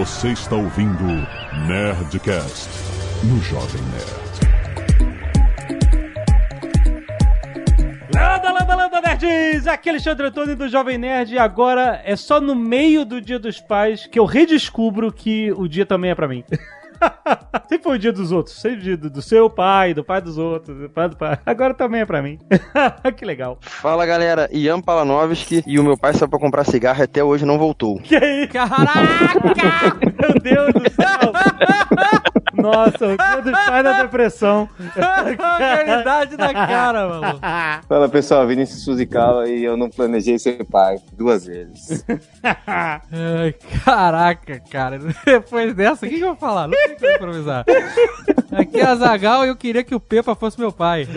Você está ouvindo Nerdcast no Jovem Nerd. Landa, landa, landa, nerds! Aqui é Alexandre Antônio do Jovem Nerd e agora é só no meio do Dia dos Pais que eu redescubro que o dia também é pra mim. Sempre foi o dia dos outros. Sempre o dia do, do seu pai, do pai dos outros, do pai do pai. Agora também é pra mim. que legal. Fala galera, Ian Palanovski e o meu pai saiu pra comprar cigarro e até hoje não voltou. Que aí? Caraca! Meu Deus do céu! Nossa, o dia dos pais da depressão. Realidade da cara, mano. Fala pessoal, Vinícius Fuzikawa e eu não planejei ser pai duas vezes. Ai, caraca, cara. Depois dessa, o que, que eu vou falar? Não tem como improvisar. Aqui é a Zagal e eu queria que o Pepa fosse meu pai.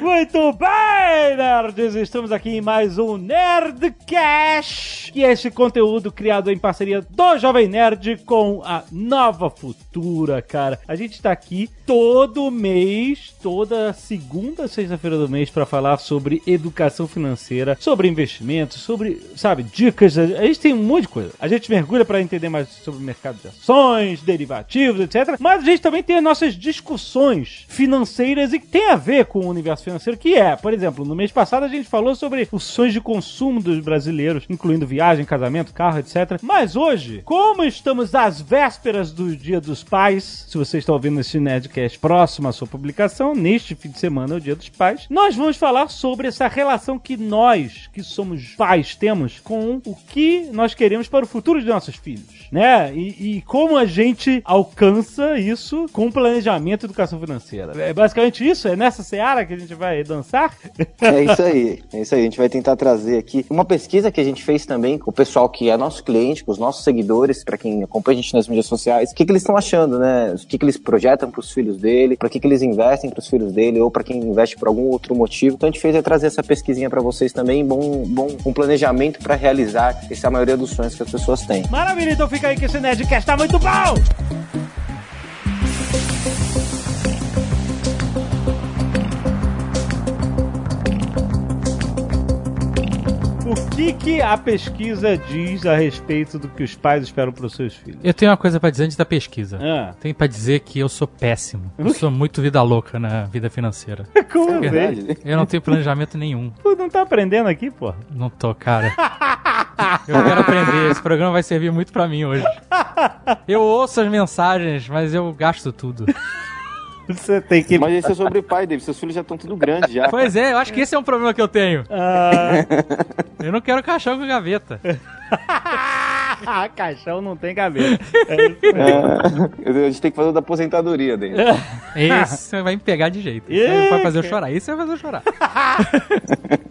Muito bem, nerds! Estamos aqui em mais um Nerdcast, que é esse conteúdo criado em parceria do Jovem Nerd com a Nova Futura, cara. A gente tá aqui todo mês, toda segunda sexta-feira do mês para falar sobre educação financeira, sobre investimentos, sobre, sabe, dicas. A gente tem um monte de coisa. A gente mergulha para entender mais sobre mercado de ações, derivativos, etc. Mas a gente também tem as nossas discussões financeiras e que tem a ver com o universo financeiro, que é, por exemplo, no mês passado a gente falou sobre os sonhos de consumo dos brasileiros, incluindo viagem, casamento, carro, etc. Mas hoje, como estamos às vésperas do Dia dos Pais, se você está ouvindo esse Nerdcast próximo à sua publicação, neste fim de semana é o Dia dos Pais, nós vamos falar sobre essa relação que nós, que somos pais, temos com o que nós queremos para o futuro de nossos filhos, né? E, e como a gente alcança isso com planejamento e educação financeira. É basicamente isso? É nessa seara que a gente vai dançar? É isso aí, é isso aí. A gente vai tentar trazer aqui uma pesquisa que a gente fez também com o pessoal que é nosso cliente, com os nossos seguidores, para quem acompanha a gente nas mídias sociais, o que, que eles estão achando, né? O que, que eles projetam para os filhos dele, para que, que eles investem para os filhos dele, ou para quem investe por algum outro motivo. Então a gente fez é trazer essa pesquisinha para vocês também, bom, bom um planejamento para realizar essa maioria dos sonhos que as pessoas têm. Maravilha, então fica aí que esse Nerdcast tá muito bom! Que, que a pesquisa diz a respeito do que os pais esperam para os seus filhos? Eu tenho uma coisa pra dizer antes da pesquisa. Ah, Tenho pra dizer que eu sou péssimo. Eu sou muito vida louca na vida financeira. como É verdade. Eu não tenho planejamento nenhum. Tu não tá aprendendo aqui, pô? Não tô, cara. Eu quero aprender. Esse programa vai servir muito pra mim hoje. Eu ouço as mensagens, mas eu gasto tudo. Você tem que. Mas esse é sobre o pai dele, seus filhos já estão tudo grandes já. Pois é, eu acho que esse é um problema que eu tenho. Ah, Eu não quero caixão com gaveta. caixão não tem cabeça. É, a gente tem que fazer o da aposentadoria dele. Esse vai me pegar de jeito. Esse vai fazer eu chorar. Esse vai fazer eu chorar.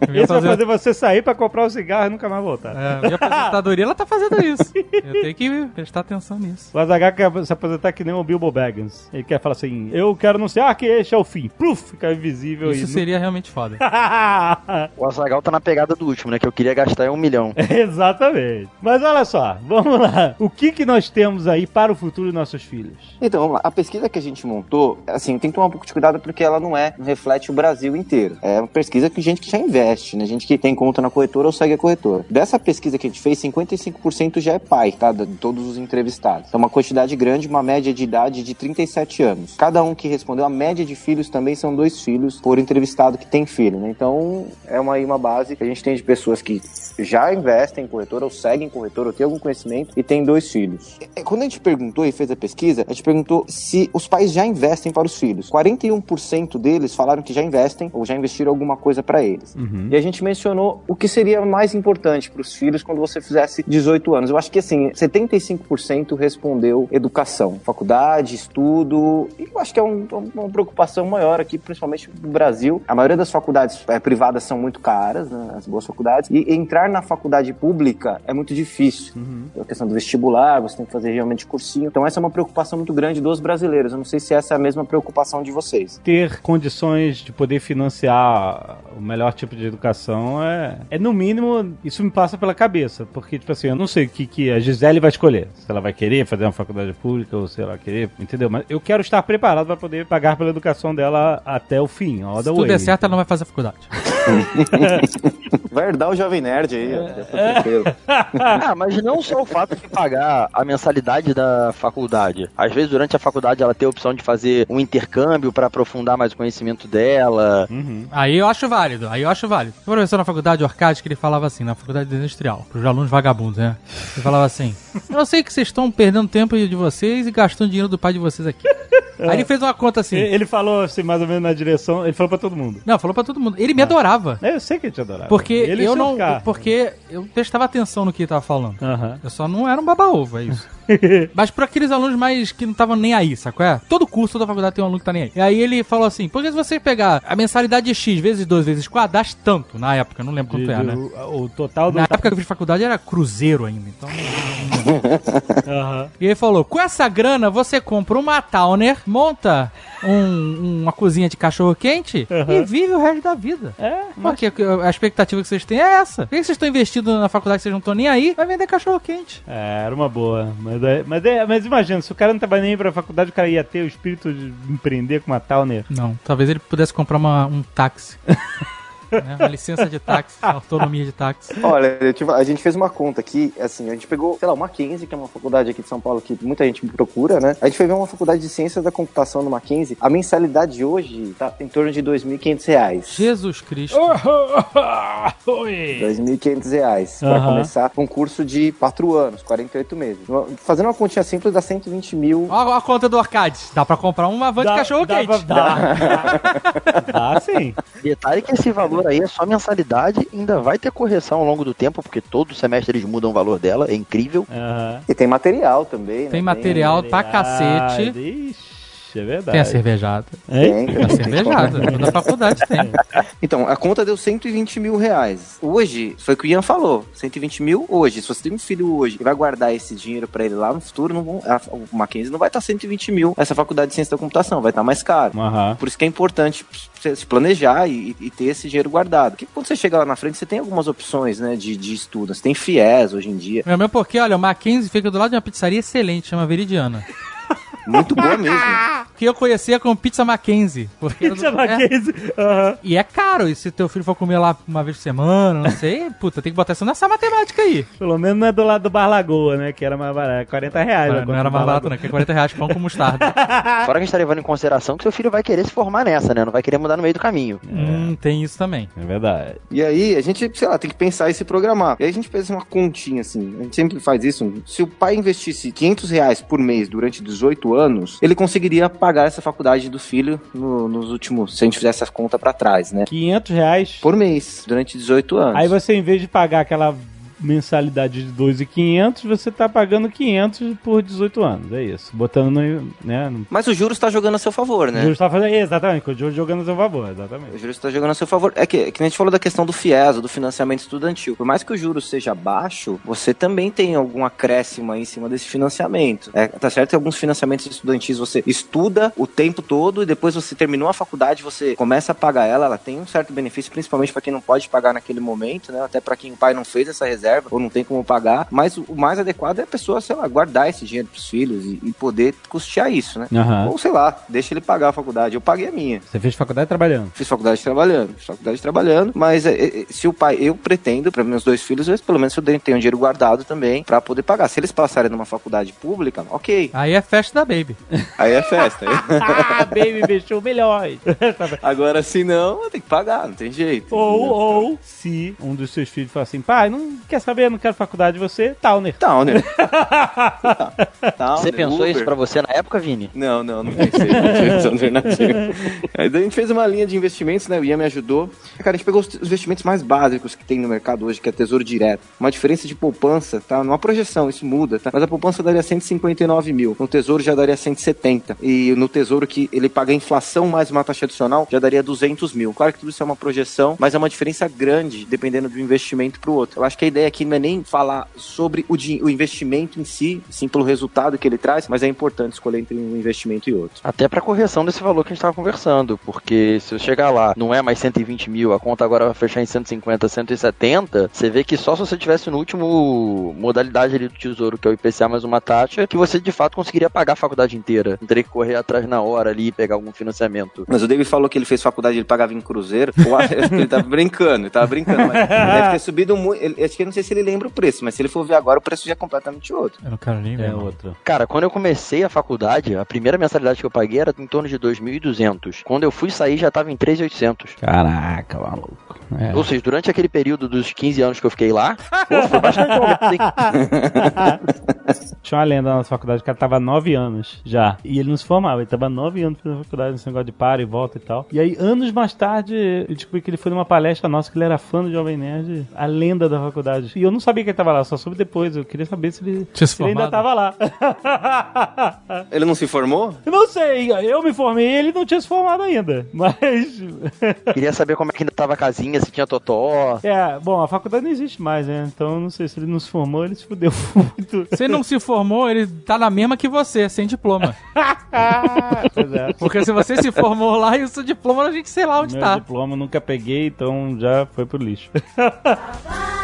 Minha, Esse vai fazer você sair pra comprar o cigarro e nunca mais voltar. É, minha aposentadoria, ela tá fazendo isso. Eu tenho que prestar atenção nisso. O Azaghal quer se aposentar que nem o Bilbo Baggins. Ele quer falar assim: Eu quero anunciar que este é o fim. Pluf, fica invisível Isso e. seria realmente foda. O Azagal tá na pegada do último, né? Que eu queria gastar é um milhão. Exatamente. Mas olha só, vamos lá. O que, que nós temos aí para o futuro de nossos filhos? Então, vamos lá. A pesquisa que a gente montou, assim, tem que tomar um pouco de cuidado porque ela não é, não reflete o Brasil inteiro. É uma pesquisa que gente que já investe, né? Gente que tem conta na corretora ou segue a corretora. Dessa pesquisa que a gente fez, 55% já é pai, tá? De todos os entrevistados. Então, uma quantidade grande, uma média de idade de 37 anos. Cada um que respondeu, a média de filhos também são dois filhos por entrevistado que tem filho, né? Então, é uma, uma base que a gente tem de pessoas que já investem em corretora ou seguem corretora ou têm algum conhecimento e tem dois filhos. É, Quando a gente perguntou e fez a pesquisa, a gente perguntou se os pais já investem para os filhos. 41% deles falaram que já investem ou já investiram alguma coisa para eles. E a gente mencionou o que seria mais importante para os filhos quando você fizesse 18 anos. Eu acho que assim, 75% respondeu educação, faculdade, estudo. E eu acho que é um- uma preocupação maior aqui, principalmente no Brasil. A maioria das faculdades eh, privadas são muito caras, né, as boas faculdades. E entrar na faculdade pública é muito difícil. A questão do vestibular, você tem que fazer realmente cursinho. Então essa é uma preocupação muito grande dos brasileiros. Eu não sei se essa é a mesma preocupação de vocês. Ter condições de poder financiar o melhor tipo de educação é, é no mínimo, isso me passa pela cabeça. Porque, tipo assim, eu não sei o que, que a Gisele vai escolher. Se ela vai querer fazer uma faculdade pública ou se ela vai querer, entendeu? Mas eu quero estar preparado para poder pagar pela educação dela até o fim, all Se the tudo way. der certo, ela não vai fazer faculdade. Vai herdar o Jovem Nerd aí, ó. Tranquilo. Ah, mas não só o fato de pagar a mensalidade da faculdade. Às vezes, durante a faculdade, ela tem a opção de fazer um intercâmbio pra aprofundar mais o conhecimento dela. Uhum. Aí eu acho válido, aí eu acho válido. O professor na faculdade Orcade que ele falava assim, na faculdade de industrial, pros alunos vagabundos, né? Ele falava assim: Eu sei que vocês estão perdendo tempo de vocês e gastando dinheiro do pai de vocês aqui. Aí ele fez uma conta assim. Ele falou assim, mais ou menos na direção, ele falou pra todo mundo. Não, falou pra todo mundo. Ele me adorava. É, Eu sei que ele te adorava. Porque ele eu não. Porque eu prestava atenção no que ele tava falando. Aham. Eu só não era um baba-ovo, é isso. Mas pra aqueles alunos mais que não estavam nem aí, sacou? É? Todo curso, toda faculdade tem um aluno que tá nem aí. E aí ele falou assim: porque se você pegar a mensalidade de X vezes 2 vezes 4, dá tanto na época, não lembro quanto era, né? o, o total do. Na época que eu fiz faculdade era cruzeiro ainda, então. Aham. E ele falou: com essa grana você compra uma Towner, monta um- uma cozinha de cachorro quente e vive o resto da vida. É, Porque a expectativa que vocês têm é essa. Por que vocês estão investindo na faculdade que vocês não estão nem aí? Vai vender cachorro quente. É, era uma boa. Mas, é- mas, é- mas imagina, se o cara não tava nem pra faculdade, o cara ia ter o espírito de empreender com uma Towner. Não, talvez ele pudesse comprar uma- um táxi. Né? Uma licença de táxi, autonomia de táxi. Olha, eu tive- a gente fez uma conta aqui, assim, a gente pegou, sei lá, uma Mackenzie, que é uma faculdade aqui de São Paulo que muita gente procura, né? A gente foi ver uma faculdade de ciências da computação no Mackenzie. A mensalidade hoje tá em torno de 2.500 reais. Jesus Cristo. Oi! 2.500 reais pra Aham. começar um curso de 4 anos, 48 meses. Fazendo uma continha simples dá 120 mil. Olha a conta do arcade. Dá pra comprar uma van de cachorro dá, quente. Dá, dá, dá sim. Detalhe que esse valor aí é só mensalidade, ainda vai ter correção ao longo do tempo, porque todo semestre eles mudam o valor dela, é incrível. Aham. E tem material também, né? Tem material pra cacete. Ixi, é verdade. Tem a cervejada. Hein? Tem, a cervejada. Toda faculdade tem. Então, a conta deu 120 mil reais. Hoje, foi o que o Ian falou, 120 mil hoje. Se você tem um filho hoje e vai guardar esse dinheiro pra ele lá no futuro, não vão, a, o Mackenzie não vai estar 120 mil. Essa faculdade de ciência da computação vai estar mais caro. Aham. Por isso que é importante você se planejar e, e ter esse dinheiro guardado. Porque quando você chega lá na frente, você tem algumas opções, né, de, de estudo. Você tem FIES hoje em dia. Meu, meu, porque, olha, o Mackenzie fica do lado de uma pizzaria excelente, chama Veridiana. Muito boa mesmo. Que eu conhecia como pizza Mackenzie. Era do- Pizza é. Mackenzie. Aham. E é caro, e se teu filho for comer lá uma vez por semana, não sei, puta, tem que botar isso nessa matemática aí. Pelo menos não é do lado do Bar Lagoa, né? Que era mais barato. 40 reais. Não, né, era do mais Bar barato, não, que é 40 reais pão com mostarda. Fora que a gente tá levando em consideração que seu filho vai querer se formar nessa, né? Não vai querer mudar no meio do caminho. hum, tem isso também. É verdade. E aí, a gente, sei lá, tem que pensar e se programar. E aí a gente fez uma continha, assim. A gente sempre faz isso. Se o pai investisse 500 reais por mês durante 18 anos, ele conseguiria pagar essa faculdade do filho no- nos últimos... Se a gente fizesse essa conta pra trás, né? 500 reais. Por mês, durante 18 anos. Aí você, em vez de pagar aquela mensalidade de 2.500, você tá pagando 500 por 18 anos. É isso. Botando no. Né, no... Mas o juros tá jogando a seu favor, O né? Júlio tá fazendo. Exatamente, o Júlio jogando a seu favor, exatamente. O juros está jogando a seu favor. É que, é que a gente falou da questão do FIES, do financiamento estudantil. Por mais que o juros seja baixo, você também tem algum acréscimo aí em cima desse financiamento. É, tá certo que alguns financiamentos estudantis você estuda o tempo todo e depois você terminou a faculdade, você começa a pagar ela, ela tem um certo benefício, principalmente para quem não pode pagar naquele momento, né? Até para quem o pai não fez essa reserva ou não tem como pagar. Mas o, mais adequado é a pessoa, sei lá, guardar esse dinheiro pros filhos e, e poder custear isso, né? Aham. Ou sei lá, deixa ele pagar a faculdade. Eu paguei a minha. Você fez faculdade trabalhando. Fiz faculdade trabalhando, fiz faculdade trabalhando, mas é, é, se o pai, eu pretendo, para meus dois filhos, eu, pelo menos eu tenho dinheiro guardado também para poder pagar. Se eles passarem numa faculdade pública, ok, Aí é festa da Baby. aí é festa. ah, baby, investiu milhões. Agora, se não, tem que pagar, não tem jeito. ou, ou, se um dos seus filhos falar assim, pai, não quer saber, não quero faculdade, você, Towner. Towner. Você pensou isso pra você na época, Vini? Não, não, não pensei. Não. Aí daí a gente fez uma linha de investimentos, né? O Ian me ajudou. Cara, a gente pegou os os investimentos mais básicos que tem no mercado hoje, que é Tesouro Direto. Uma diferença de poupança, tá? Numa projeção, isso muda, tá? Mas a poupança daria 159 mil. No Tesouro já daria 170. E no Tesouro que ele paga a inflação mais uma taxa adicional, já daria 200 mil. Claro que tudo isso é uma projeção, mas é uma diferença grande, dependendo do investimento pro outro. Eu acho que a ideia aqui não é nem falar sobre o, o investimento em si, sim pelo resultado que ele traz, mas é importante escolher entre um investimento e outro. Até pra correção desse valor que a gente tava conversando, porque se eu chegar lá, não é mais 120 mil, a conta agora vai fechar em 150, 170, você vê que só se você tivesse no último modalidade ali do tesouro, que é o IPCA mais uma taxa, que você de fato conseguiria pagar a faculdade inteira. Não teria que correr atrás na hora ali e pegar algum financiamento. Mas o David falou que ele fez faculdade e ele pagava em cruzeiro. Eu acho que ele tava brincando, ele tava brincando. Mas deve ter subido muito. ele- Acho que não sei se ele lembra o preço, mas se ele for ver agora, o preço já é completamente outro. Eu não quero nem ver. É não. outra. Cara, quando eu comecei a faculdade, a primeira mensalidade que eu paguei era em torno de 2.200. Quando eu fui sair, já tava em 3.800. Caraca, maluco. É. Ou seja, durante aquele período dos 15 anos que eu fiquei lá, pô, foi bastante aumento, hein? Tinha uma lenda na nossa faculdade, o cara tava há nove anos já. E ele não se formava, ele tava há nove anos fazendo faculdade, nesse negócio de para e volta e tal. E aí, anos mais tarde, eu descobri que ele foi numa palestra nossa, que ele era fã do Jovem Nerd, a lenda da faculdade. E eu não sabia que ele tava lá, só soube depois. Eu queria saber se ele, Tinha se se ele ainda tava lá. Ele não se formou? eu não sei, eu me formei e ele não tinha se formado ainda. Mas. Queria saber como é que ainda tava a casinha, se tinha totó. É, bom, a faculdade não existe mais, né? Então eu não sei se ele não se formou, ele se fudeu muito. Ele não se formou, ele tá na mesma que você, sem diploma. pois é. Porque se você se formou lá e o seu diploma, a gente sei lá onde Meu tá. diploma nunca peguei, então já foi pro lixo.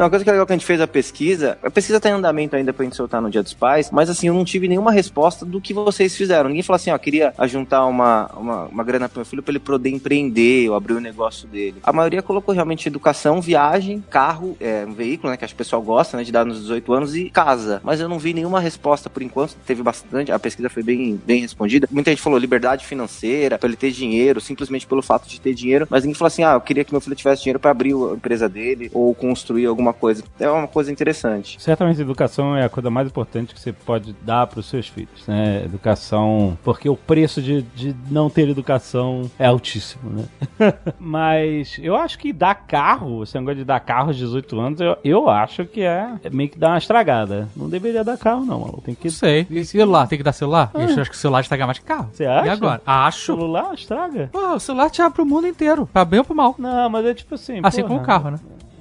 Não, uma coisa que é legal que a gente fez a pesquisa, a pesquisa tá em andamento ainda pra gente soltar no Dia dos Pais, mas assim, eu não tive nenhuma resposta do que vocês fizeram. Ninguém falou assim, ó, queria juntar uma, uma, uma grana pro meu filho pra ele poder empreender ou abrir o negócio dele. A maioria colocou realmente educação, viagem, carro, é, um veículo, né, que acho que o pessoal gosta, né, de dar nos 18 anos e casa. Mas eu não vi nenhuma resposta por enquanto, teve bastante, a pesquisa foi bem, bem respondida. Muita gente falou liberdade financeira, pra ele ter dinheiro, simplesmente pelo fato de ter dinheiro, mas ninguém falou assim, ah, eu queria que meu filho tivesse dinheiro pra abrir a empresa dele ou construir alguma coisa. É uma coisa interessante. Certamente educação é a coisa mais importante que você pode dar para os seus filhos, né? Educação, porque o preço de, de não ter educação é altíssimo, né? Mas eu acho que dar carro, esse negócio de dar carro aos 18 anos, eu, eu acho que é, é meio que dar uma estragada. Não deveria dar carro, não, maluco. Tem que. Não sei. E celular? Tem que dar celular? Eu acho que o celular estraga mais que carro. Você acha? E agora? Acho. Celular estraga? Pô, o celular te abre pro mundo inteiro. Pra bem ou pro mal. Não, mas é tipo assim. Assim porra, como o carro, né?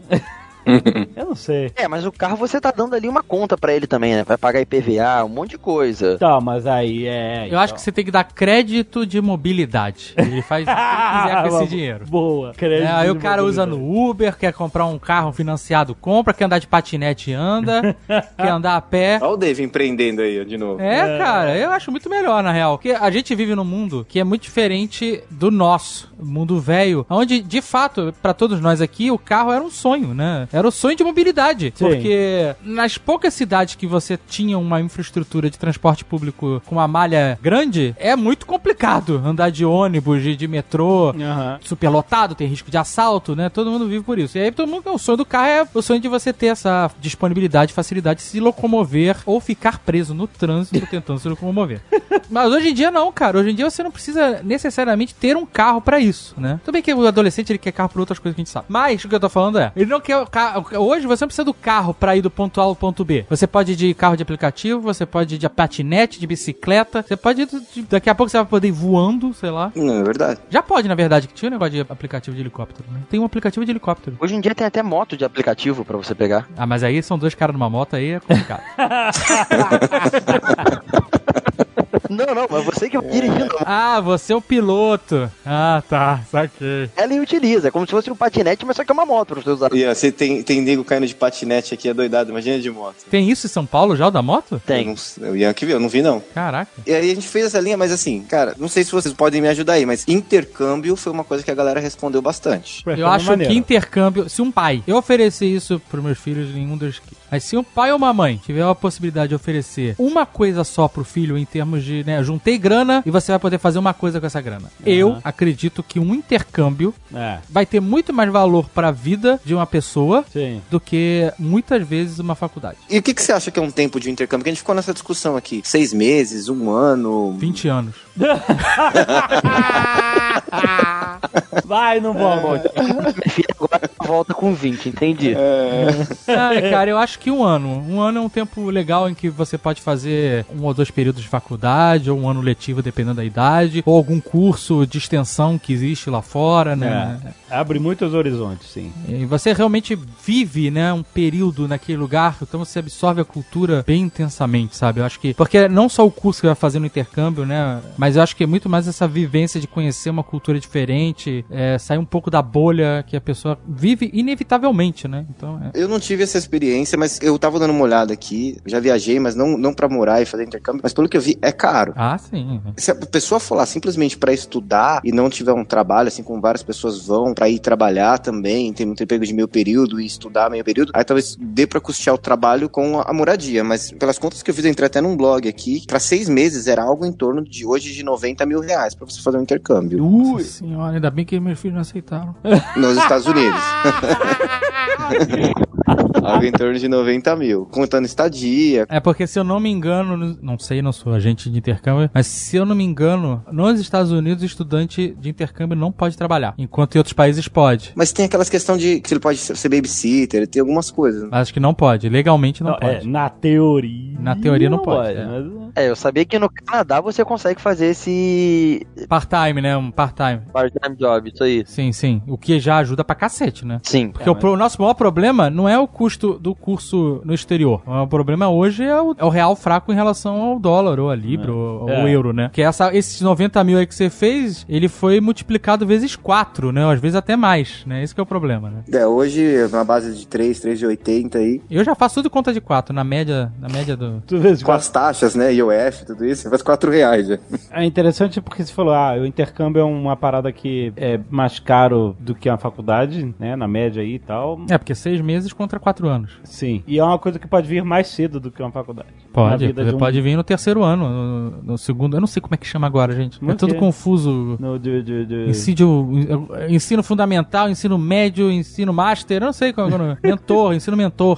Eu não sei. É, mas o carro você tá dando ali uma conta pra ele também, né? Vai pagar IPVA, um monte de coisa. Tá, mas aí é. Eu acho que você tem que dar crédito de mobilidade. Ele faz o que ele quiser com esse dinheiro. Boa. É, Crédito aí o cara usa mobilidade. no Uber, quer comprar um carro financiado, compra, quer andar de patinete, anda, quer andar a pé. Olha o Dave empreendendo aí, de novo. É, cara, eu acho muito melhor, na real. Porque a gente vive num mundo que é muito diferente do nosso, mundo velho, onde, de fato, pra todos nós aqui, o carro era um sonho, né? Era o sonho de mobilidade. Porque nas poucas cidades que você tinha uma infraestrutura de transporte público com uma malha grande, é muito complicado andar de ônibus, de, de metrô, Aham. superlotado, tem risco de assalto, né? Todo mundo vive por isso. E aí todo mundo, o sonho do carro é o sonho de você ter essa disponibilidade, facilidade de se locomover ou ficar preso no trânsito tentando se locomover. Mas hoje em dia não, cara. Hoje em dia você não precisa necessariamente ter um carro pra isso, né? Tudo bem que o adolescente ele quer carro por outras coisas que a gente sabe. Mas o que eu tô falando é, ele não quer o carro. Hoje você não precisa do carro pra ir do ponto A ao ponto B. Você pode ir de carro de aplicativo, você pode ir de patinete, de bicicleta, você pode ir de- daqui a pouco você vai poder ir voando, sei lá. Não, é verdade. Já pode, na verdade, que tinha um negócio de aplicativo de helicóptero, né? Tem um aplicativo de helicóptero. Hoje em dia tem até moto de aplicativo pra você pegar. Ah, mas aí são dois caras numa moto, aí é complicado. Não, não, mas você que vai dirigindo. ah, você é o piloto. Ah, tá, saquei. Ela utiliza, é como se fosse um patinete, mas só que é uma moto pra você usar. E você tem, tem nego caindo de patinete aqui, é doidado, imagina de moto. Tem isso em São Paulo já, o da moto? Eu Tem. O Ian que viu, eu não vi não. Caraca. E aí a gente fez essa linha, mas assim, cara, não sei se vocês podem me ajudar aí, mas intercâmbio foi uma coisa que a galera respondeu bastante. Eu uma acho maneira. que intercâmbio, se um pai, eu oferecer isso pros meus filhos, nenhum deles quis. Mas se um pai ou uma mãe tiver a possibilidade de oferecer uma coisa só pro filho em termos de, né, juntei grana e você vai poder fazer uma coisa com essa grana. Eu acredito que um intercâmbio É, vai ter muito mais valor pra vida de uma pessoa sim. do que muitas vezes uma faculdade. E o que, que você acha que é um tempo de intercâmbio? Porque a gente ficou nessa discussão aqui. Seis meses, um ano. 20 anos. Vai, não vamos. Filha agora volta com 20, entendi. Ah, cara, eu acho que um ano. Um ano é um tempo legal em que você pode fazer um ou dois períodos de faculdade, ou um ano letivo, dependendo da idade, ou algum curso de extensão que existe lá fora, né? É, abre muitos horizontes, sim. E você realmente vive, né, um período naquele lugar, então você absorve a cultura bem intensamente, sabe? Eu acho que. Porque não só o curso que vai fazer no intercâmbio, né? Mas eu acho que é muito mais essa vivência de conhecer uma cultura diferente, é, sair um pouco da bolha que a pessoa vive inevitavelmente, né? Então é. Eu não tive essa experiência, mas eu tava dando uma olhada aqui. Já viajei, mas não, não pra morar e fazer intercâmbio. Mas pelo que eu vi, é caro. Ah, sim. Se a pessoa for lá simplesmente pra estudar e não tiver um trabalho, assim como várias pessoas vão pra ir trabalhar também, tem muito emprego de meio período e estudar meio período, aí talvez dê pra custear o trabalho com a moradia. Mas pelas contas que eu fiz, eu entrei até num blog aqui, pra seis meses era algo em torno de hoje de 90 mil reais pra você fazer um intercâmbio Nossa senhora, ainda bem que meus filhos não aceitaram. nos Estados Unidos. algo em torno de 90 mil, contando estadia. É porque se eu não me engano, no- não sei, não sou agente de intercâmbio, mas se eu não me engano, nos Estados Unidos o estudante de intercâmbio não pode trabalhar, enquanto em outros países pode. Mas tem aquelas questão de que ele pode ser babysitter, tem algumas coisas. Mas acho que não pode, legalmente não, Não, é, pode. na teoria. Na teoria não pode, é. mas- É, eu sabia que no Canadá você consegue fazer esse Part-time, né? Um part-time. part-time job, isso aí. Sim, sim. O que já ajuda pra cacete, né? Sim. Porque o, pro- o nosso maior problema não é o custo do curso no exterior. O problema hoje é o, é o real fraco em relação ao dólar, ou a libra, ou ao É. euro, né? Que essa, esses 90 mil aí que você fez, ele foi multiplicado vezes 4, né? Às vezes até mais, né? Esse que é o problema, né? É, hoje, na base de 3, 3,80 aí, Eu já faço tudo conta de 4, na média, na média do... Com as taxas, né, IOF, tudo isso, faz 4 reais já. É interessante porque você falou, ah, o intercâmbio é uma parada que é mais caro do que a faculdade, né, na média aí e tal. É, porque seis meses contra quatro anos. Sim. E é uma coisa que pode vir mais cedo do que uma faculdade. Pode, um- pode vir no terceiro ano, no, no segundo... Eu não sei como é que chama agora, gente. É tudo confuso. No, de, de, de... Ensino, ensino fundamental, ensino médio, ensino master, eu não sei qual é o nome. Mentor, ensino mentor.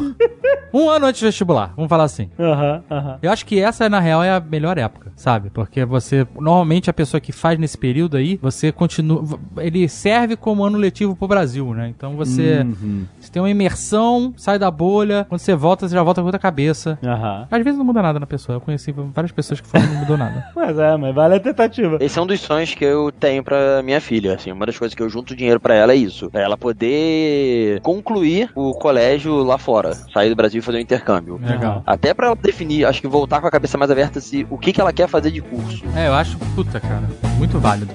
Um ano antes do vestibular, vamos falar assim. Aham, aham. Eu acho que essa, na real, é a melhor época, sabe? Porque você, normalmente a pessoa que faz nesse período aí, você continua, ele serve como ano letivo pro Brasil, né? Então você, Uhum. Você tem uma imersão, sai da bolha, quando você volta, você já volta com outra cabeça. Aham. Às vezes não muda nada na pessoa, eu conheci várias pessoas que foram e não mudou nada. Mas é, mas vale a tentativa. Esse é um dos sonhos que eu tenho pra minha filha, assim, uma das coisas que eu junto dinheiro pra ela é isso, é ela poder concluir o colégio lá fora, sair do Brasil e fazer um intercâmbio. Legal. Até pra ela definir, acho que voltar com a cabeça mais aberta se o que que ela quer fazer de curso. É, eu acho, puta, cara, muito válido.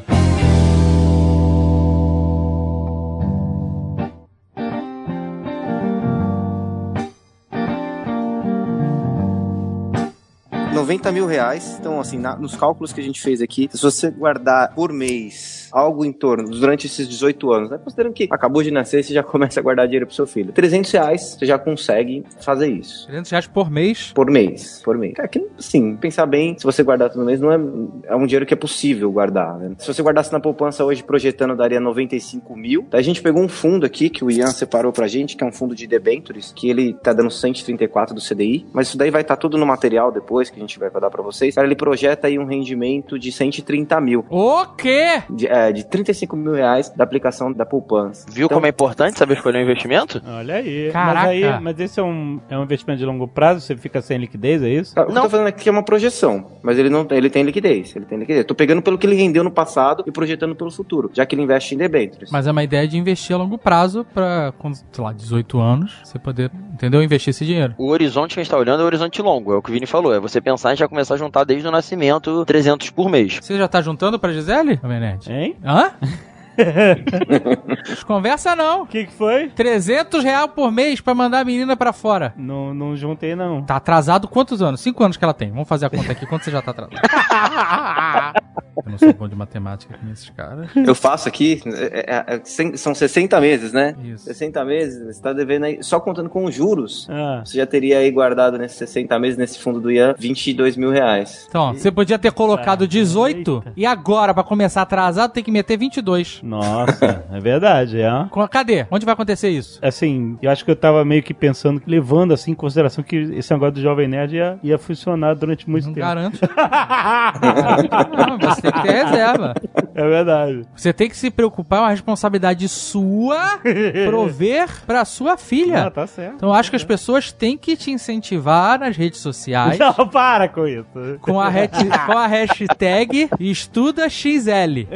90 mil reais. Então, assim, na- nos cálculos que a gente fez aqui, se você guardar por mês algo em torno, durante esses 18 anos, né? Considerando que acabou de nascer, você já começa a guardar dinheiro pro seu filho. 300 reais, você já consegue fazer isso. 300 reais por mês. Por mês, por mês. É que, sim, pensar bem, se você guardar todo mês, não é, é um dinheiro que é possível guardar, né? Se você guardasse na poupança hoje, projetando, daria 95 mil. A gente pegou um fundo aqui, que o Ian separou pra gente, que é um fundo de debentures, que ele tá dando 134 do CDI, mas isso daí vai estar tudo no material depois, que a gente vai dar pra vocês. Cara, ele projeta aí um rendimento de 130 mil. O quê? De, é, de 35 mil reais da aplicação da poupança. Viu Então- como é importante saber escolher um investimento? Olha aí. Caraca. Mas aí, mas esse é um, é um investimento de longo prazo? Você fica sem liquidez, é isso? Ah, O que eu Não. tô falando aqui é uma projeção, mas ele não ele tem liquidez, ele tem liquidez. Tô pegando pelo que ele rendeu no passado e projetando pelo futuro, já que ele investe em debêntures. Mas é uma ideia de investir a longo prazo pra, com, sei lá, 18 anos, você poder, entendeu? Investir esse dinheiro. O horizonte que a gente tá olhando é o horizonte longo, é o que o Vini falou, é você pensar em já começar a juntar desde o nascimento 300 por mês. Você já tá juntando pra Gisele, Nerd? Hein? Hã? Conversa não. O que, que foi? 300 reais por mês pra mandar a menina pra fora. Não, não juntei, não. Tá atrasado quantos anos? Cinco anos que ela tem. Vamos fazer a conta aqui. Quanto você já tá atrasado? Eu não sou bom de matemática com esses caras. Eu faço aqui, é, é, é, são 60 meses, né? Isso. 60 meses, você tá devendo aí, só contando com os juros, Ah, você já teria aí guardado nesses 60 meses, nesse fundo do Ian, 22 mil reais. Então, ó, você podia ter colocado 18 Eita. e agora, pra começar atrasado, tem que meter 22. Nossa, é verdade, é. Cadê? Onde vai acontecer isso? Assim, eu acho que eu tava meio que pensando, levando assim em consideração que esse negócio do Jovem Nerd ia, ia funcionar durante muito Não tempo. garanto. não, você tem que ter reserva. É verdade. Você tem que se preocupar, é uma responsabilidade sua prover pra sua filha. Ah, tá certo. Então eu acho que as pessoas têm que te incentivar nas redes sociais Não, para com isso. com a, com a hashtag EstudaXL. XL,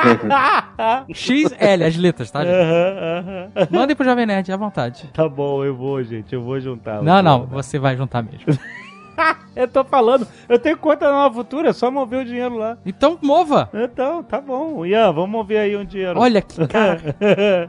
as letras, tá? gente? Aham, aham. Mandem pro Jovem Nerd à vontade. Tá bom, eu vou, gente. Eu vou juntar. Não, não, você vai juntar mesmo. Eu tô falando. Eu tenho conta na Nova Futura, é só mover o dinheiro lá. Então mova. Então, tá bom. Ian, vamos mover aí um dinheiro. Olha que cara.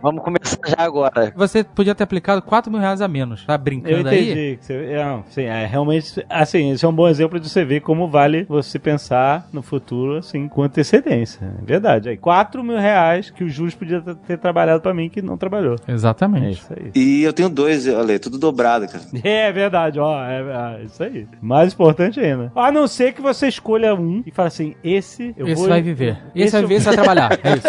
Vamos começar já agora. Você podia ter aplicado 4 mil reais a menos. Tá Eu brincando aí? entendi. Que você, é, não, sim, é, realmente, assim, esse é um bom exemplo de você ver como vale você pensar no futuro, assim, com antecedência. É verdade. Aí, 4 mil reais que o Júlio podia ter- trabalhado pra mim que não trabalhou. É Exatamente. isso aí. E eu tenho dois, olha, tudo dobrado, cara. É verdade, ó. É, é isso aí. Mais importante ainda. A não ser que você escolha um e fale assim: esse eu esse vou. vai viver. Esse, esse vai eu- viver, esse vai trabalhar. É isso.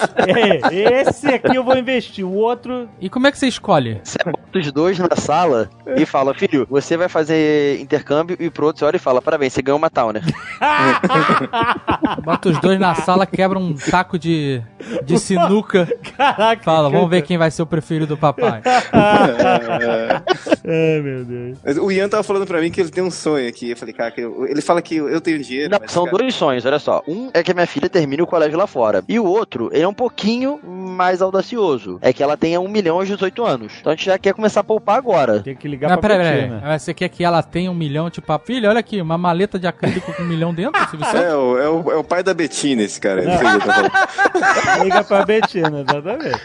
É, esse aqui eu vou investir. O outro. E como é que você escolhe? Você bota os dois na sala e fala, filho, você vai fazer intercâmbio e pro outro você olha e fala, parabéns, você ganhou uma Towner. Bota os dois na sala, quebra um taco de, de sinuca. Caraca. Fala, vamos ver quem vai ser o preferido do papai. Ai, meu Deus. Mas o Ian tava falando pra mim que ele tem um sonho aqui. Eu falei, cara, eu- ele fala que eu, eu tenho dinheiro. Não, mas, são cara, dois sonhos, olha só. Um é que a minha filha termine o colégio lá fora. E o outro, ele é um pouquinho mais audacioso. É que ela tenha um milhão aos 18 anos. Então a gente já quer começar a poupar agora. Tem que ligar Não, pra peraí, peraí. Betina. Mas Você quer que ela tenha um milhão, tipo, a filha, olha aqui, uma maleta de acrílico com um milhão dentro? É, o, é, o, é o pai da Betina, esse cara. Liga pra Betina, exatamente.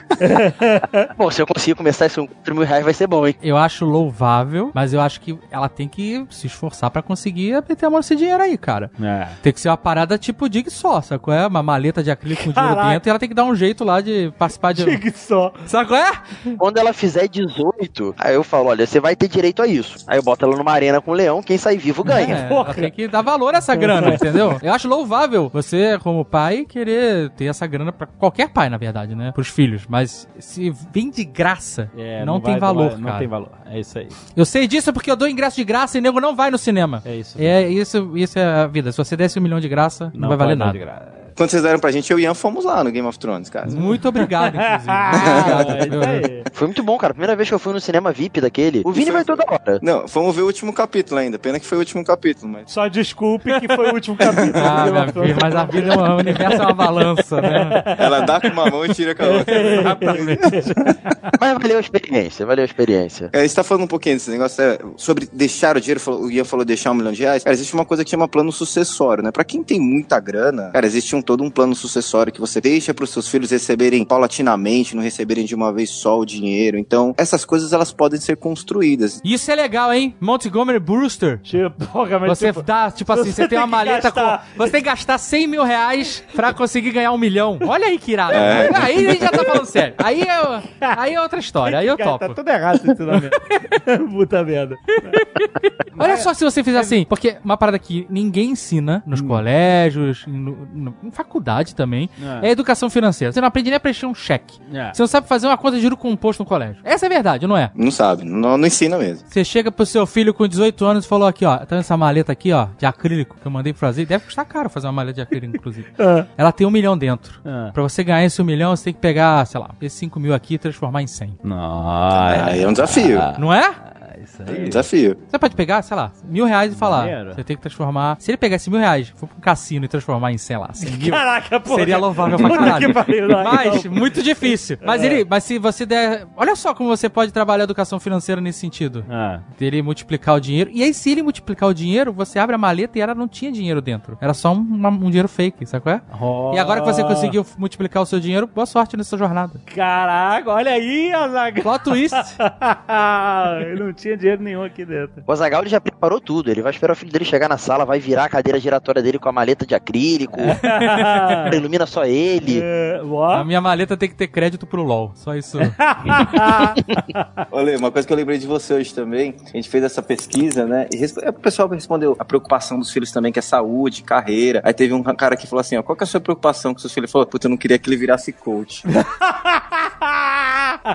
Bom, se eu conseguir começar isso com 4 mil reais, vai ser bom, hein? Eu acho louvável, mas eu acho que ela tem que se esforçar pra conseguir meter a mão nesse dinheiro aí, cara. É. Tem que ser uma parada tipo Dig só, sabe qual é? Uma maleta de acrílico com dinheiro dentro e ela tem que dar um jeito lá de participar de... Tique só. Sabe qual é? Quando ela fizer 18, aí eu falo, olha, você vai ter direito a isso. Aí eu boto ela numa arena com o leão, quem sair vivo ganha. É, ela tem que dar valor a essa grana, entendeu? Eu acho louvável você, como pai, querer ter essa grana pra qualquer pai, na verdade, né? Pros filhos. Mas se vem de graça, É, não, tem vai- valor, cara. Não tem valor. É isso Eu sei disso porque eu dou ingresso de graça e nego não vai no cinema. É isso. É isso, isso é a vida. Se você desse um milhão de graça, não, vai valer nada. Quando vocês deram pra gente, eu e o Ian fomos lá no Game of Thrones, cara. Muito obrigado, inclusive. Ah, é. Foi muito bom, cara. Primeira vez que eu fui no cinema VIP daquele. O Vini foi- vai toda hora. Não, fomos ver o último capítulo ainda. Pena que foi o último capítulo, mas. Só desculpe que foi o último capítulo. Ah, filha, mas a vida é uma, o universo é uma balança, né? Ela dá com uma mão e tira com a outra. Mas valeu a experiência, valeu a experiência. É, gente tá falando um pouquinho desse negócio é, sobre deixar o dinheiro, falou- o Ian falou deixar um milhão de reais. Cara, existe uma coisa que chama plano sucessório, né? Pra quem tem muita grana, cara, existe um todo um plano sucessório que você deixa pros seus filhos receberem paulatinamente, não receberem de uma vez só o dinheiro. Então, essas coisas elas podem ser construídas. Isso é legal, hein? Montgomery Brewster. Tipo, porra, mas Você tipo, dá, tipo assim, você você, tem uma maleta gastar- com. Você tem que gastar 100 mil reais pra conseguir ganhar um milhão. Olha aí que irado. Aí a gente já tá falando sério. Aí é, aí é outra história. Aí eu Cara, topo. Tá tudo errado esse ensinamento. Puta merda. Olha só se você fizer assim. Porque uma parada que ninguém ensina nos colégios, no- no- faculdade também, é. É. educação financeira. Você não aprende nem a preencher um cheque. É. Você não sabe fazer uma conta de juro composto no colégio. Essa é a verdade, não é? Não sabe, não, não ensina mesmo. Você chega pro seu filho com 18 anos e falou aqui, ó, tá vendo essa maleta aqui, ó, de acrílico que eu mandei fazer? Deve custar caro fazer uma maleta de acrílico, inclusive. Ah. Ela tem um milhão dentro. Ah. Pra você ganhar esse um milhão, você tem que pegar, sei lá, esses 5 mil aqui e transformar em 100. Nossa. É um desafio. Não é? Isso É um aí. desafio. Você pode pegar, sei lá, mil reais e falar. Maneiro. Você tem que transformar. Se ele pegasse mil reais, for pra um cassino e transformar em, sei lá, 100 mil. Caraca, porra. Seria louvável pra caralho. que pariu, não, Mas, não. muito difícil. Mas ele, mas se você der. Olha só como você pode trabalhar a educação financeira nesse sentido. Ah. Dele multiplicar o dinheiro. E aí, se ele multiplicar o dinheiro, você abre a maleta e ela não tinha dinheiro dentro. Era só um, uma- um dinheiro fake, sabe qual é? Oh. E agora que você conseguiu multiplicar o seu dinheiro, boa sorte nessa jornada. Caraca, olha aí, Azaghal. Plot twist. Eu não tinha dinheiro nenhum aqui dentro. O Azagal já preparou tudo. Ele vai esperar o filho dele chegar na sala, vai virar a cadeira giratória dele com a maleta de acrílico. ilumina só ele. É, A minha maleta tem que ter crédito pro LOL. Só isso. Olha, uma coisa que eu lembrei de você hoje também, a gente fez essa pesquisa, né? E resp- o pessoal respondeu a preocupação dos filhos também, que é saúde, carreira. Aí teve um cara que falou assim: ó, qual que é a sua preocupação com seus filhos? Ele falou, puta, eu não queria que ele virasse coach.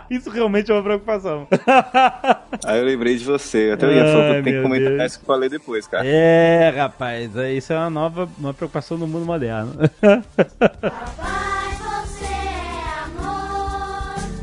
Isso realmente é uma preocupação. Aí eu lembrei de você. Até eu ia falar, Ai, tem que comentar Deus. isso que eu falei depois, cara. É, rapaz, isso é uma nova uma preocupação do mundo moderno.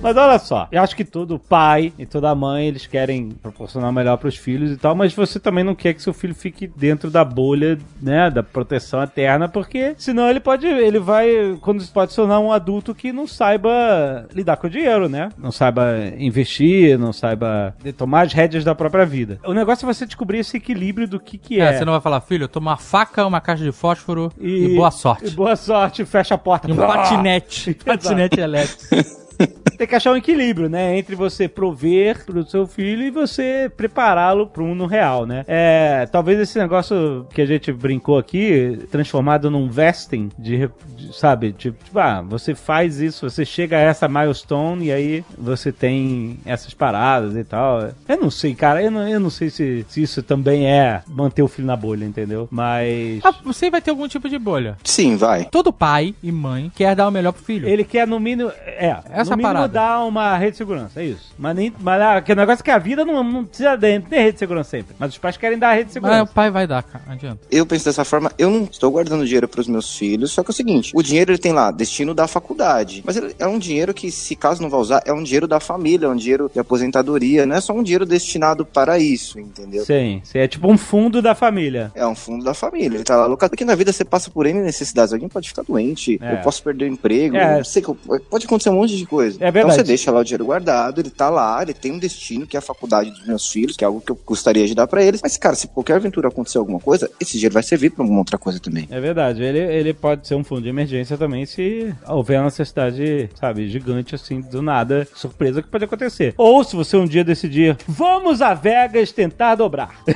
Mas olha só, eu acho que todo pai e toda mãe, eles querem proporcionar melhor pros filhos e tal, mas você também não quer que seu filho fique dentro da bolha, né, da proteção eterna, porque senão ele pode, ele vai, quando pode se tornar um adulto que não saiba lidar com o dinheiro, né? Não saiba investir, não saiba tomar as rédeas da própria vida. O negócio é você descobrir esse equilíbrio do que que É, é. você não vai falar, filho, toma uma faca, uma caixa de fósforo e, boa sorte. E boa sorte, fecha a porta. E um patinete. Patinete elétrico. Tem que achar um equilíbrio, né? Entre você prover pro seu filho e você prepará-lo pro mundo real, né? É, talvez esse negócio que a gente brincou aqui, transformado num vesting, de, de- sabe? Tipo, tipo, ah, você faz isso, você chega a essa milestone e aí você tem essas paradas e tal. Eu não sei, cara, eu não, eu não sei se, se isso também é manter o filho na bolha, entendeu? Mas... Ah, você vai ter algum tipo de bolha. Sim, vai. Todo pai e mãe quer dar o melhor pro filho. Ele quer, no mínimo. É, Essa no parada. dar uma rede de segurança, é isso. Mas, nem, mas ah, que o negócio é que a vida não, não precisa de, ter rede de segurança sempre. Mas os pais querem dar a rede de Mas segurança. o pai vai dar, cara. Não adianta. Eu penso dessa forma, eu não estou guardando dinheiro para os meus filhos, só que é o seguinte, o dinheiro ele tem lá, destino da faculdade, mas ele é um dinheiro que, se caso não vá usar, é um dinheiro da família, é um dinheiro de aposentadoria, não é só um dinheiro destinado para isso, entendeu? Sim, sim, é tipo um fundo da família. É um fundo da família, ele tá lá alocado. Porque na vida você passa por N necessidades. Alguém pode ficar doente, É. eu posso perder o emprego, É. não sei, pode acontecer um monte de coisa. É verdade. Então você deixa lá o dinheiro guardado, ele tá lá, ele tem um destino, que é a faculdade dos meus filhos, que é algo que eu gostaria de dar pra eles. Mas, cara, se qualquer aventura acontecer alguma coisa, esse dinheiro vai servir pra alguma outra coisa também. É verdade, ele, ele pode ser um fundo de emergência também se houver uma necessidade, sabe, gigante assim, do nada, surpresa que pode acontecer. Ou se você um dia decidir, vamos a Vegas tentar dobrar.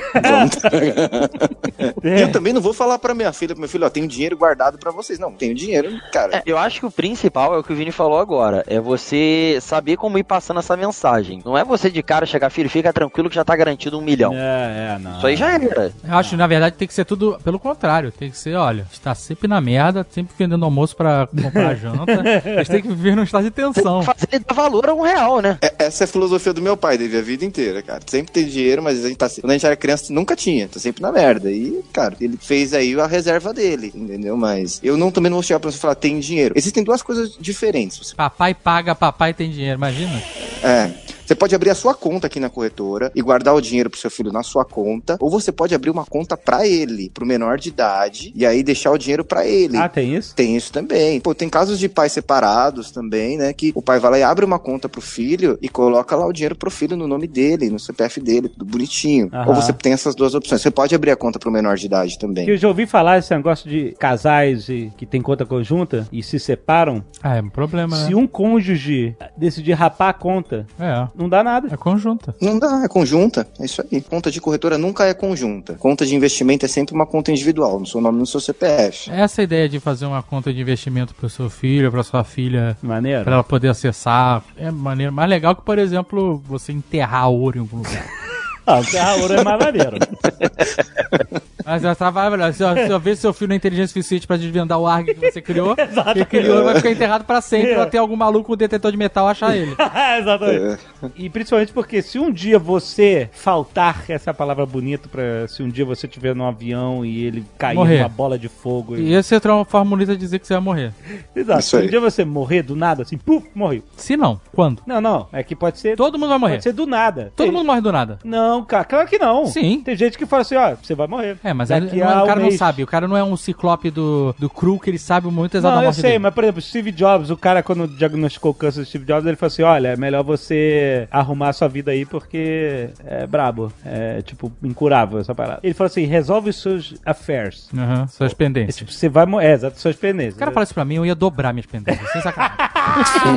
E eu também não vou falar pra minha filha, pro meu filho, ó, tenho dinheiro guardado pra vocês. Não, tenho dinheiro, cara. É, eu acho que o principal é o que o Vini falou agora. É você saber como ir passando essa mensagem. Não é você de cara chegar, filho, fica tranquilo que já tá garantido um milhão. É, é, não. Isso aí já era. Eu acho que na verdade tem que ser tudo pelo contrário. Tem que ser, olha, está sempre na merda, sempre vendendo almoço pra comprar janta. Eles têm que viver num estado de tensão. Fazer ele dar valor a um real, né? É- essa é a filosofia do meu pai, desde a vida inteira, cara. Sempre tem dinheiro, mas a gente tá, quando a gente era criança, nunca tinha. Tá sempre na merda. E, cara, ele fez aí a reserva dele, entendeu? Mas eu não também não vou chegar pra você falar, tem dinheiro. Existem duas coisas diferentes. Você Papai paga, papai tem dinheiro, imagina? É. Você pode abrir a sua conta aqui na corretora e guardar o dinheiro pro seu filho na sua conta, ou você pode abrir uma conta pra ele, pro menor de idade, e aí deixar o dinheiro pra ele. Ah, tem isso? Tem isso também. Pô, tem casos de pais separados também, né? Que o pai vai lá e abre uma conta pro filho e coloca lá o dinheiro pro filho no nome dele, no CPF dele, tudo bonitinho. Aham. Ou você tem essas duas opções. Você pode abrir a conta pro menor de idade também. Eu já ouvi falar esse negócio de casais e, que tem conta conjunta e se separam. Ah, é um problema, Se né? um cônjuge decidir rapar a conta, É, não dá nada. é conjunta. Não dá, é conjunta. É isso aí. Conta de corretora nunca é conjunta. Conta de investimento é sempre uma conta individual, no seu nome no seu CPF. Essa ideia de fazer uma conta de investimento pro seu filho, pra sua filha, Maneiro. pra ela poder acessar, é maneiro. Mais legal que, por exemplo, você enterrar ouro em algum lugar. Ah, o terra ouro é mais maneiro. Mas tava, olha, se eu, se eu ver seu filho não é inteligente o suficiente pra desvendar o ARG que você criou, ele criou e vai ficar enterrado pra sempre, até algum maluco com detetor de metal achar ele. Exatamente. E principalmente porque se um dia você faltar, essa é a palavra bonita pra se um dia você estiver num avião e ele cair Morrer. numa bola de fogo. E esse é uma forma bonita de dizer que você vai morrer. Exato. Isso Se um dia você morrer do nada, assim, puf, morreu. Se não, quando? Não, não. É que pode ser. Todo mundo vai morrer. Pode ser do nada. Todo Tem- mundo morre do nada. Não, cara, claro que não. Sim. Tem gente que fala assim, ó, você vai morrer. É, mas Daqui ele- não é- o cara não sabe. O cara não é um ciclope do, do crew que ele sabe o momento exato Não, eu sei, dele. mas por exemplo, Steve Jobs, o cara quando diagnosticou o câncer do Steve Jobs, ele falou assim: olha, é melhor você arrumar a sua vida aí porque é brabo. É tipo, incurável essa parada. Ele falou assim: resolve os seus affairs. Suas É, pendências. tipo, você vai morrer, é, exato, suas pendências. O cara fala isso pra mim, eu ia dobrar minhas pendências. Sem sacanagem.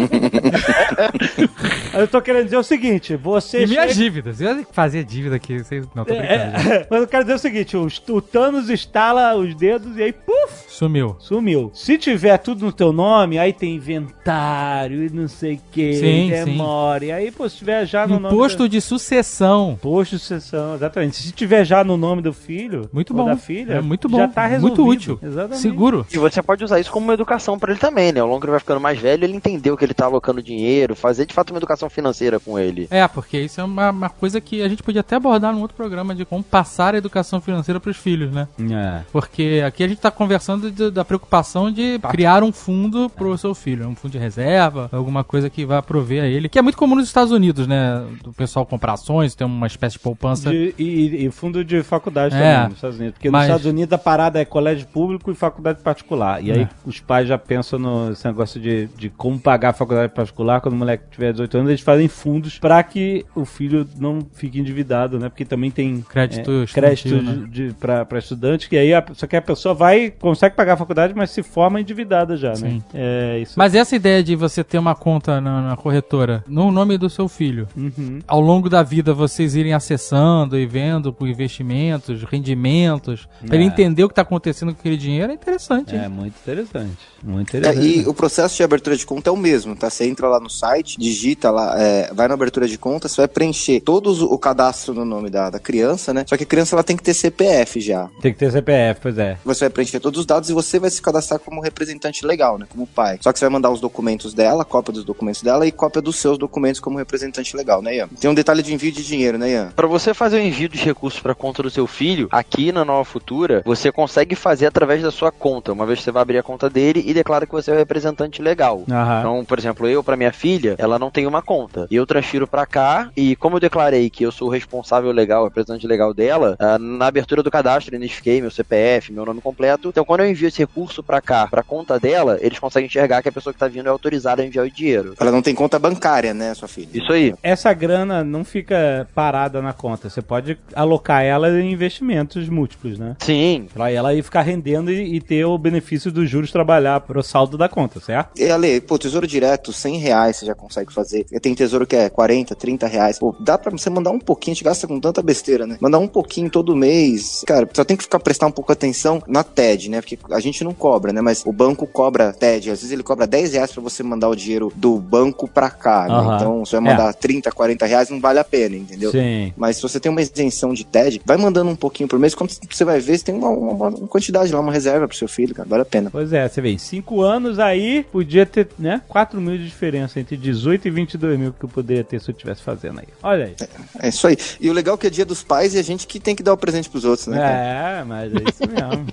Eu tô querendo dizer o seguinte: você. e minhas chega- dívidas. Eu ia fazer dívida aqui. Vocês... Não, tô brincando. gente. É, mas eu quero dizer o seguinte: o, o Thanos estala os dedos e aí, puf, Sumiu. sumiu. Se tiver tudo no teu nome, aí tem inventário e não sei o que, Sim, sim. demora. E aí, pô, se tiver já no nome. Imposto do- de sucessão. Imposto de sucessão, exatamente. Se tiver já no nome do filho Muito ou bom. da filha, É muito bom. já tá resolvido. Muito útil. Exatamente. Seguro. E você pode usar isso como uma educação pra ele também, né? Ao longo que ele vai ficando mais velho, ele entendeu que ele tá alocando dinheiro, fazer de fato uma educação financeira com ele. É, porque isso é uma, uma coisa que a gente podia até abordar num outro programa de como passar a educação financeira pros filhos, né? É. Porque aqui a gente tá conversando do- do- da preocupação de criar um fundo pro seu filho, um fundo de reserva, alguma coisa que vá prover a ele, que é muito comum nos Estados Unidos, né? Do pessoal comprar ações, ter uma espécie de poupança. De- e, e fundo de faculdade É. também nos Estados Unidos. Porque Mas- nos Estados Unidos a parada é colégio público e faculdade particular. E aí É. os pais já pensam no esse negócio de, de como pagar a faculdade particular quando o moleque tiver 18 anos. Eles fazem fundos pra que o filho não fique endividado, né? Porque também tem Crédito é, crédito né? pra estudante. Que aí a, só que a pessoa vai, consegue pagar a faculdade, mas se forma endividada já, né? Sim. É, isso. Mas essa ideia de você ter uma conta na, na corretora no nome do seu filho, Uhum. ao longo da vida vocês irem acessando e vendo por investimentos, rendimentos, pra ele É. entender o que tá acontecendo com aquele dinheiro, é interessante. hein? É muito interessante. Muito É, interessante. e o processo de abertura de conta é o mesmo, tá? Você entra lá no site, digita lá, é, vai na abertura de conta, você vai preencher todo o cadastro no nome da, da criança, né? Só que a criança ela tem que ter CPF já. Tem que ter CPF, pois é. Você vai preencher todos os dados e você vai se cadastrar como representante legal, né? Como pai. Só que você vai mandar os documentos dela, cópia dos documentos dela e cópia dos seus documentos como representante legal, né, Ian? Tem um detalhe de envio de dinheiro, né, Ian? Pra você fazer o envio dos recursos pra conta do seu filho, aqui na Nova Futura, você consegue fazer através da sua conta. Uma vez que você vai abrir a conta dele e declara que você é o representante legal. Aham. Então, por exemplo, eu pra minha filha, ela não tem uma conta. Eu transfiro pra cá e como eu declarei que eu sou o responsável legal, o representante legal dela, ah, na abertura do cadastro eu identifiquei meu CPF, meu nome completo. Então, quando eu envio esse recurso pra cá, pra conta dela, eles conseguem enxergar que a pessoa que tá vindo é autorizada a enviar o dinheiro. Ela não tem conta bancária, né, sua filha? Isso aí. essa grana não fica parada na conta. Você pode alocar ela em investimentos múltiplos, né? Sim. Pra ela ir ficar rendendo e, e ter o benefício dos juros trabalhar pro saldo da conta, certo? E Ale, pô, tesouro direto, 100 reais você já consegue fazer. Tem tesouro que é 40, 30 reais. Pô, dá pra você mandar um pouquinho, a gente gasta com tanta besteira, né? Mandar um pouquinho todo mês. Cara, só tem que ficar prestar um pouco atenção na TED, né? Porque a gente não cobra, né? Mas o banco cobra TED. Às vezes ele cobra 10 reais pra você mandar o dinheiro do banco pra cá, né? Então, se você vai mandar 30, 40 reais, não vale a pena, entendeu? Sim. Mas se você tem uma isenção de TED, vai mandando um pouquinho por mês. Quando você vai ver, você tem uma, uma- uma quantidade lá, uma reserva pro seu filho, cara. Vale a pena. Pois é, você vê, em 5 anos aí, podia ter, né, 4 mil de diferença entre 18 e 22 mil que eu poderia ter se eu estivesse fazendo aí. Olha aí. É isso aí. E o legal é que é dia dos pais e a gente que tem que dar o presente pros outros, né? cara? É, mas é isso mesmo.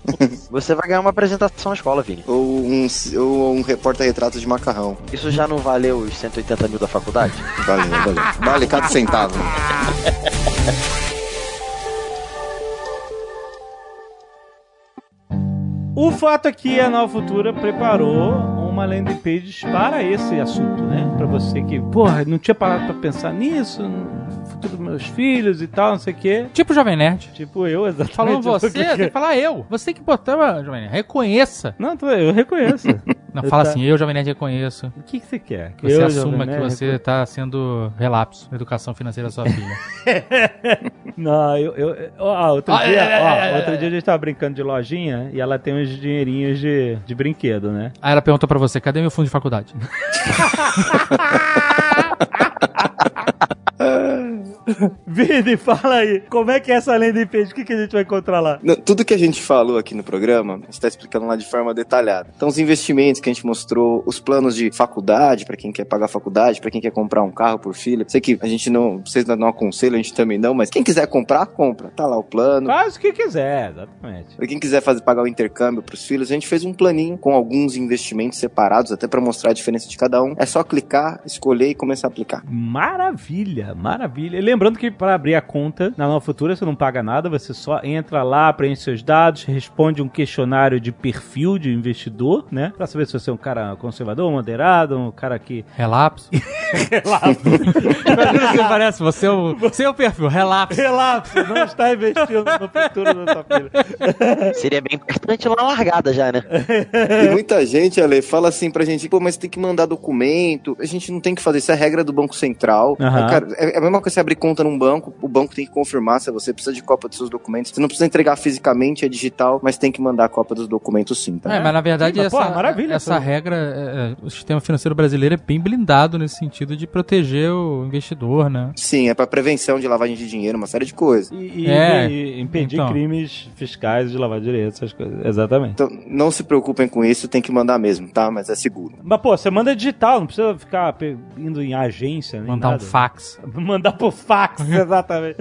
Você vai ganhar uma apresentação na escola, Vini. Ou um, ou um reporta-retrato de macarrão. Isso já não valeu os 180 mil da faculdade? Valeu, valeu. Vale cada centavo. O fato é que a Nova Futura preparou uma landing page para esse assunto, né? Pra você que, porra, não tinha parado pra pensar nisso, no futuro dos meus filhos e tal, não sei o quê. Tipo Jovem Nerd. Tipo eu, exatamente. Falou você, tem que falar eu. Você que botava, Jovem Nerd. Reconheça. Não, eu reconheço. Não, Eu fala tá- assim, eu, Jovem Nerd, reconheço. O que, que você quer? Que você Eu, assuma que você tá sendo relapso na educação financeira da sua filha. Não, eu. eu ó, outro, Ah, dia, é, é, ó, é, é, outro dia a gente tava brincando de lojinha e ela tem uns dinheirinhos de, de brinquedo, né? Aí ela perguntou pra você, cadê meu fundo de faculdade? Vini, fala aí, como é que é essa landing page? O que, que a gente vai encontrar lá? Tudo que a gente falou aqui no programa, a gente tá explicando lá de forma detalhada. Então, os investimentos que a gente mostrou, os planos de faculdade, pra quem quer pagar faculdade, pra quem quer comprar um carro por filho. Sei que a gente não, vocês não aconselham, a gente também não, mas quem quiser comprar, compra. Tá lá o plano. Faz o que quiser, exatamente. Pra quem quiser fazer, pagar o intercâmbio pros filhos, a gente fez um planinho com alguns investimentos separados, até pra mostrar a diferença de cada um. É só clicar, escolher e começar a aplicar. Maravilha, maravilha. E lembrando que para abrir a conta na Nova Futura você não paga nada, você só entra lá, preenche seus dados, responde um questionário de perfil de investidor, né? Pra saber se você é um cara conservador, moderado, um cara que. Relapso. Imagina se parece, você é o, você é o perfil, relapso. Relapso, não está investindo no futuro da sua filha. Seria bem importante lá largada já, né? E muita gente, Ale, fala assim pra gente, pô, mas tem que mandar documento, a gente não tem que fazer, isso é regra do Banco Central. Aham. Cara, é é a mesma coisa você abrir conta num banco, o banco tem que confirmar se você precisa de cópia dos seus documentos. Você não precisa entregar fisicamente, é digital, mas tem que mandar a cópia dos documentos sim, tá? É, mas na verdade mas, essa, maravilha, essa pô. regra, é, é, o sistema financeiro brasileiro é bem blindado nesse sentido de proteger o investidor, né? Sim, é pra prevenção de lavagem de dinheiro, uma série de coisas. E, e- É, e impedir então. crimes fiscais de lavar direito, essas coisas. Exatamente. Então, não se preocupem com isso, tem que mandar mesmo, tá? Mas é seguro. Mas, pô, você manda digital, não precisa ficar indo em agência, nem Mandar um nada. fax. Mandar por fax, exatamente.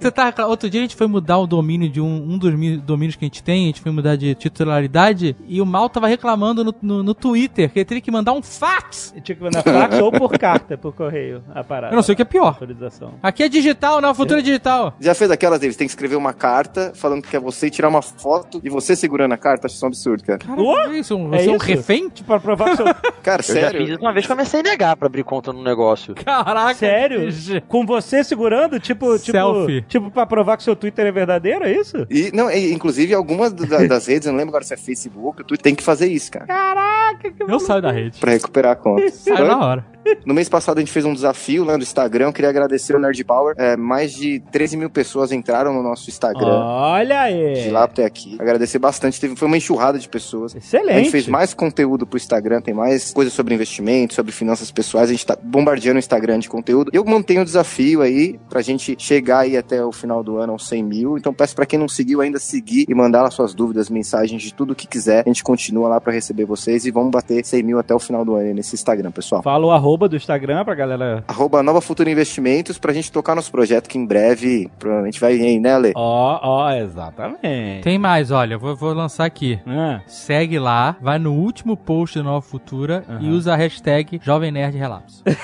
Você tá, outro dia a gente foi mudar o domínio de um, um dos domínios que a gente tem, a gente foi mudar de titularidade e o Mal tava reclamando no, no, no Twitter que ele teria que mandar um fax. Tinha que mandar fax ou por carta, por correio, a parada. Eu não sei o que é pior. Autorização. Aqui é digital, não, futuro é digital. Já fez aquelas deles? Tem que escrever uma carta falando que é você e tirar uma foto de você segurando a carta. Acho isso um absurdo, cara. Cara, isso? Um- é Você é um isso? refém? Tipo, pra provar que seu... Cara, Eu já sério? fiz isso uma vez com a minha CNH pra abrir conta no negócio. Caraca. Sério? Com você segurando? Tipo, tipo, Selfie. tipo pra provar que seu Twitter é verdadeiro, é isso? E, não, e, inclusive, algumas da- das redes, eu não lembro agora se é Facebook, tu tem que fazer isso, cara. Caraca, que Eu saio da rede. Pra recuperar a conta. Saio na hora. No mês passado a gente fez um desafio lá no Instagram. Eu queria agradecer o Nerd Power. É, mais de 13 mil pessoas entraram no nosso Instagram. Olha aí. De lá até aqui. Agradecer bastante. Teve, foi uma enxurrada de pessoas. Excelente. A gente fez mais conteúdo pro Instagram, tem mais coisas sobre investimento, sobre finanças pessoais. A gente tá bombardeando o Instagram de conteúdo. Eu mantenho o desafio aí pra gente chegar aí até o final do ano aos 100 mil. Então peço pra quem não seguiu ainda seguir e mandar lá suas dúvidas, mensagens de tudo que quiser. A gente continua lá pra receber vocês e vamos bater 100 mil até o final do ano aí nesse Instagram, pessoal. Fala o arroba do Instagram pra galera. Arroba Nova Futura Investimentos pra gente tocar nosso projeto que em breve provavelmente vai vir né, Lê? Ó, ó, exatamente. Tem mais, olha, eu vou, vou lançar aqui. Ah, Segue lá, vai no último post do Nova Futura e Aham. usa a hashtag Jovem Nerd Relapso.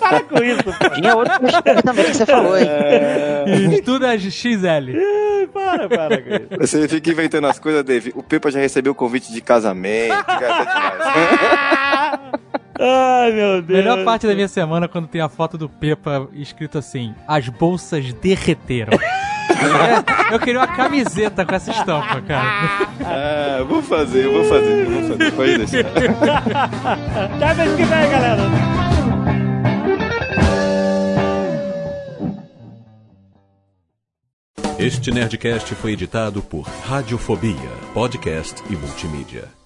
para com isso, pô. Tinha outro hashtag também que você falou, hein? E tudo é XL. Para, para com isso. Você fica inventando as coisas, Dave. O Pepa já recebeu o convite de casamento. cara, tá demais. Ai, meu Deus. Melhor parte da minha semana é quando tem a foto do Pepa escrito assim: As bolsas derreteram. É, eu queria uma camiseta com essa estampa, cara. Ah, eu vou fazer, eu vou fazer, eu vou fazer. Pode deixar. Até mês que vem, galera. Este Nerdcast foi editado por Radiofobia, podcast e multimídia.